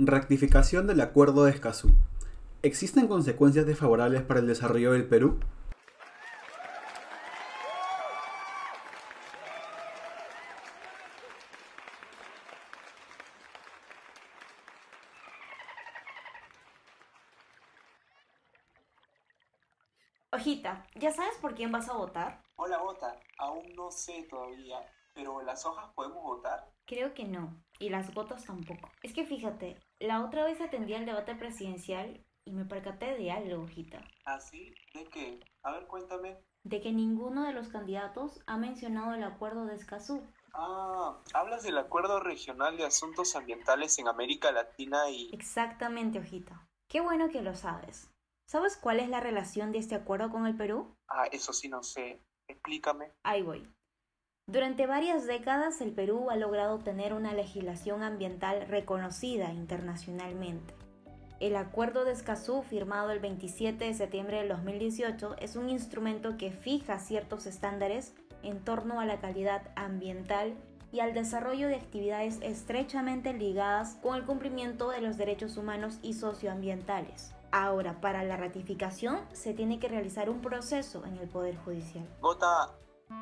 Rectificación del Acuerdo de Escazú. ¿Existen consecuencias desfavorables para el desarrollo del Perú? Ojita, ¿ya sabes por quién vas a votar? Hola, Bota. Aún no sé todavía, pero las hojas podemos votar. Creo que no, y las gotas tampoco. Es que fíjate, la otra vez atendí el debate presidencial y me percaté de algo, hojita. ¿Ah, sí? ¿De qué? A ver, cuéntame. De que ninguno de los candidatos ha mencionado el acuerdo de Escazú. Ah, hablas del Acuerdo Regional de Asuntos Ambientales en América Latina y... Exactamente, hojita. Qué bueno que lo sabes. ¿Sabes cuál es la relación de este acuerdo con el Perú? Ah, eso sí no sé. Explícame. Ahí voy. Durante varias décadas el Perú ha logrado tener una legislación ambiental reconocida internacionalmente. El Acuerdo de Escazú, firmado el 27 de septiembre del 2018, es un instrumento que fija ciertos estándares en torno a la calidad ambiental y al desarrollo de actividades estrechamente ligadas con el cumplimiento de los derechos humanos y socioambientales. Ahora, para la ratificación se tiene que realizar un proceso en el Poder Judicial. Gota,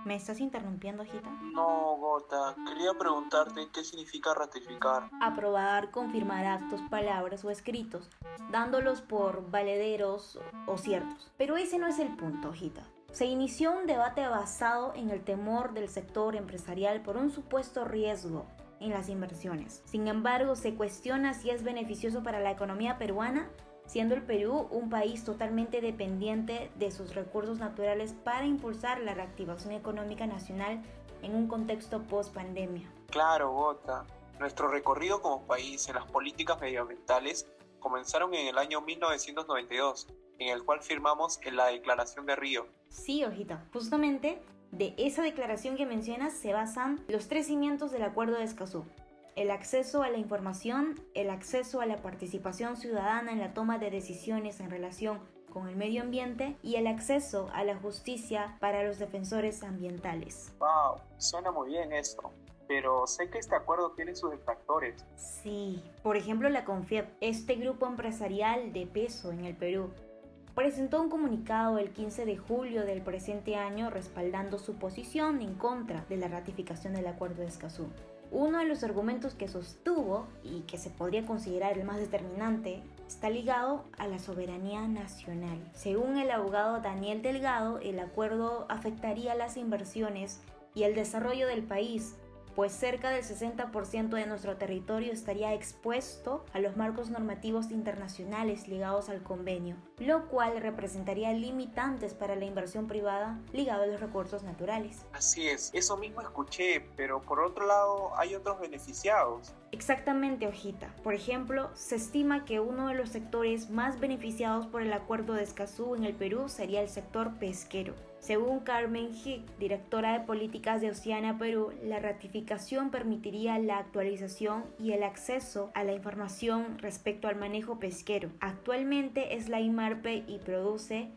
¿Me estás interrumpiendo, Gita? no, Gota. Quería preguntarte qué significa ratificar. Aprobar, confirmar actos, palabras o escritos, dándolos por valederos o ciertos. Pero ese no es el punto, Gita. Se inició un debate basado en el temor del sector empresarial por un supuesto riesgo en las inversiones. Sin embargo, se cuestiona si es beneficioso para la economía peruana siendo el Perú un país totalmente dependiente de sus recursos naturales para impulsar la reactivación económica nacional en un contexto post-pandemia. Claro, Gota. Nuestro recorrido como país en las políticas medioambientales comenzaron en el año 1992, en el cual firmamos en la Declaración de Río. Sí, hojita, justamente de esa declaración que mencionas se basan los tres cimientos del Acuerdo de Escazú. El acceso a la información, el acceso a la participación ciudadana en la toma de decisiones en relación con el medio ambiente y el acceso a la justicia para los defensores ambientales. Wow, suena muy bien esto. Pero sé que este acuerdo tiene sus detractores. Sí, por ejemplo la CONFIEP, este grupo empresarial de peso en el Perú, presentó un comunicado el 15 de julio del presente año respaldando su posición en contra de la ratificación del Acuerdo de Escazú. Uno de los argumentos que sostuvo y que se podría considerar el más determinante está ligado a la soberanía nacional. Según el abogado Daniel Delgado, el acuerdo afectaría las inversiones y el desarrollo del país, pues cerca del 60% de nuestro territorio estaría expuesto a los marcos normativos internacionales ligados al convenio, lo cual representaría limitantes para la inversión privada ligada a los recursos naturales. Así es, eso mismo escuché, pero por otro lado hay otros beneficiados. Exactamente, hojita. Por ejemplo, se estima que uno de los sectores más beneficiados por el acuerdo de Escazú en el Perú sería el sector pesquero. Según Carmen Hick, directora de políticas de Oceana Perú, la ratificación permitiría la actualización y el acceso a la información respecto al manejo pesquero. Actualmente es la Y Produce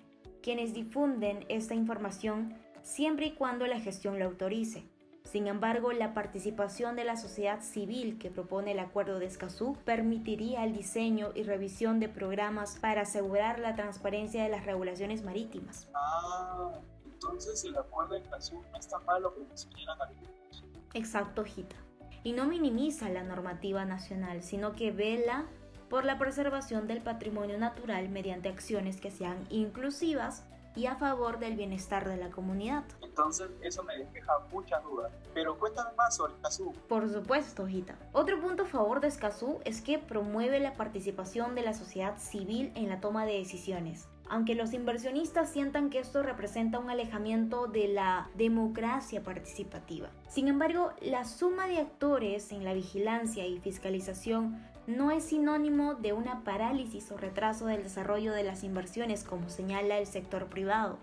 quienes difunden esta información siempre y cuando la gestión lo autorice. Sin embargo, la participación de la sociedad civil que propone el Acuerdo de Escazú permitiría el diseño y revisión de programas para asegurar la transparencia de las regulaciones marítimas. Ah, entonces el acuerdo de Escazú no está malo como señalan algunos. Exacto, Gita. Y no minimiza la normativa nacional, sino que vela por la preservación del patrimonio natural mediante acciones que sean inclusivas y a favor del bienestar de la comunidad. Entonces eso me despeja muchas dudas. Pero cuéntame más sobre Escazú. Por supuesto, Gita. Otro punto a favor de Escazú es que promueve la participación de la sociedad civil en la toma de decisiones. Aunque los inversionistas sientan que esto representa un alejamiento de la democracia participativa. Sin embargo, la suma de actores en la vigilancia y fiscalización no es sinónimo de una parálisis o retraso del desarrollo de las inversiones como señala el sector privado.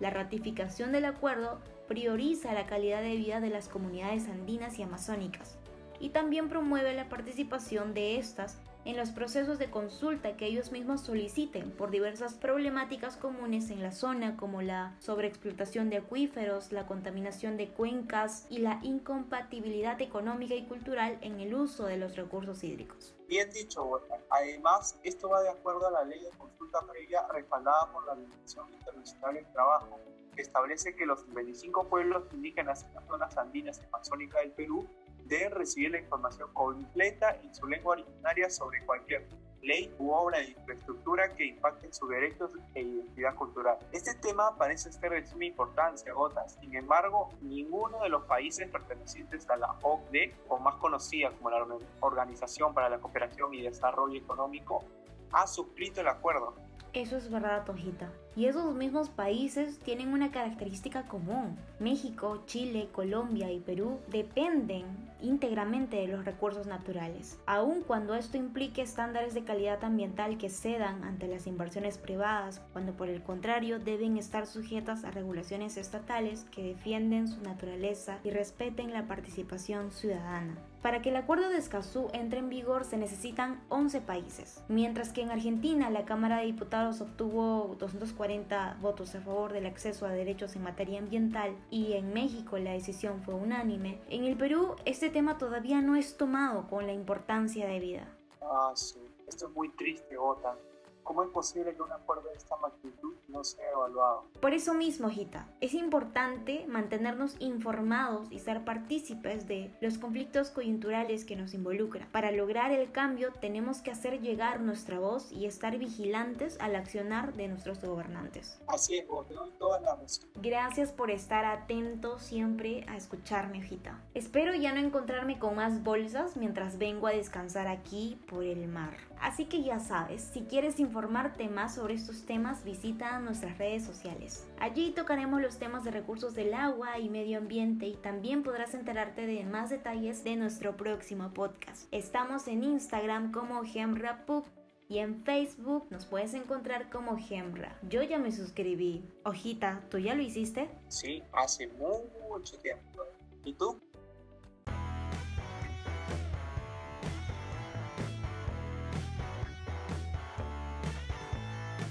La ratificación del acuerdo prioriza la calidad de vida de las comunidades andinas y amazónicas y también promueve la participación de estas en los procesos de consulta que ellos mismos soliciten por diversas problemáticas comunes en la zona como la sobreexplotación de acuíferos, la contaminación de cuencas y la incompatibilidad económica y cultural en el uso de los recursos hídricos. Bien dicho, Además, esto va de acuerdo a la ley de consulta previa respaldada por la Organización Internacional del Trabajo, que establece que los 25 pueblos indígenas en las zonas andinas y amazónicas del Perú deben recibir la información completa en su lengua originaria sobre cualquier ley u obra de infraestructura que impacten sus derechos e identidad cultural. Este tema parece ser de suma importancia, Gotas. Sin embargo, ninguno de los países pertenecientes a la OCDE, o más conocida como la Organización para la Cooperación y Desarrollo Económico, ha suscrito el acuerdo. Eso es verdad, Tojita. Y esos mismos países tienen una característica común. México, Chile, Colombia y Perú dependen íntegramente de los recursos naturales, aun cuando esto implique estándares de calidad ambiental que cedan ante las inversiones privadas, cuando por el contrario deben estar sujetas a regulaciones estatales que defienden su naturaleza y respeten la participación ciudadana. Para que el acuerdo de Escazú entre en vigor se necesitan 11 países, mientras que en Argentina la Cámara de Diputados obtuvo 240 40 votos a favor del acceso a derechos en materia ambiental y en México la decisión fue unánime, en el Perú este tema todavía no es tomado con la importancia debida. Ah, sí. Esto es muy triste, Ota. ¿Cómo es posible que un acuerdo de esta magnitud no sea evaluado? Por eso mismo, Gita, es importante mantenernos informados y ser partícipes de los conflictos coyunturales que nos involucran. Para lograr el cambio tenemos que hacer llegar nuestra voz y estar vigilantes al accionar de nuestros gobernantes. Así es, vos, toda la Gracias por estar atento siempre a escucharme, Gita. Espero ya no encontrarme con más bolsas mientras vengo a descansar aquí por el mar. Así que ya sabes, si quieres informar informarte más sobre estos temas, visita nuestras redes sociales. Allí tocaremos los temas de recursos del agua y medio ambiente y también podrás enterarte de más detalles de nuestro próximo podcast. Estamos en Instagram como GemraPuk y en Facebook nos puedes encontrar como Gemra. Yo ya me suscribí. Ojita, ¿tú ya lo hiciste? Sí, hace mucho tiempo. ¿Y tú?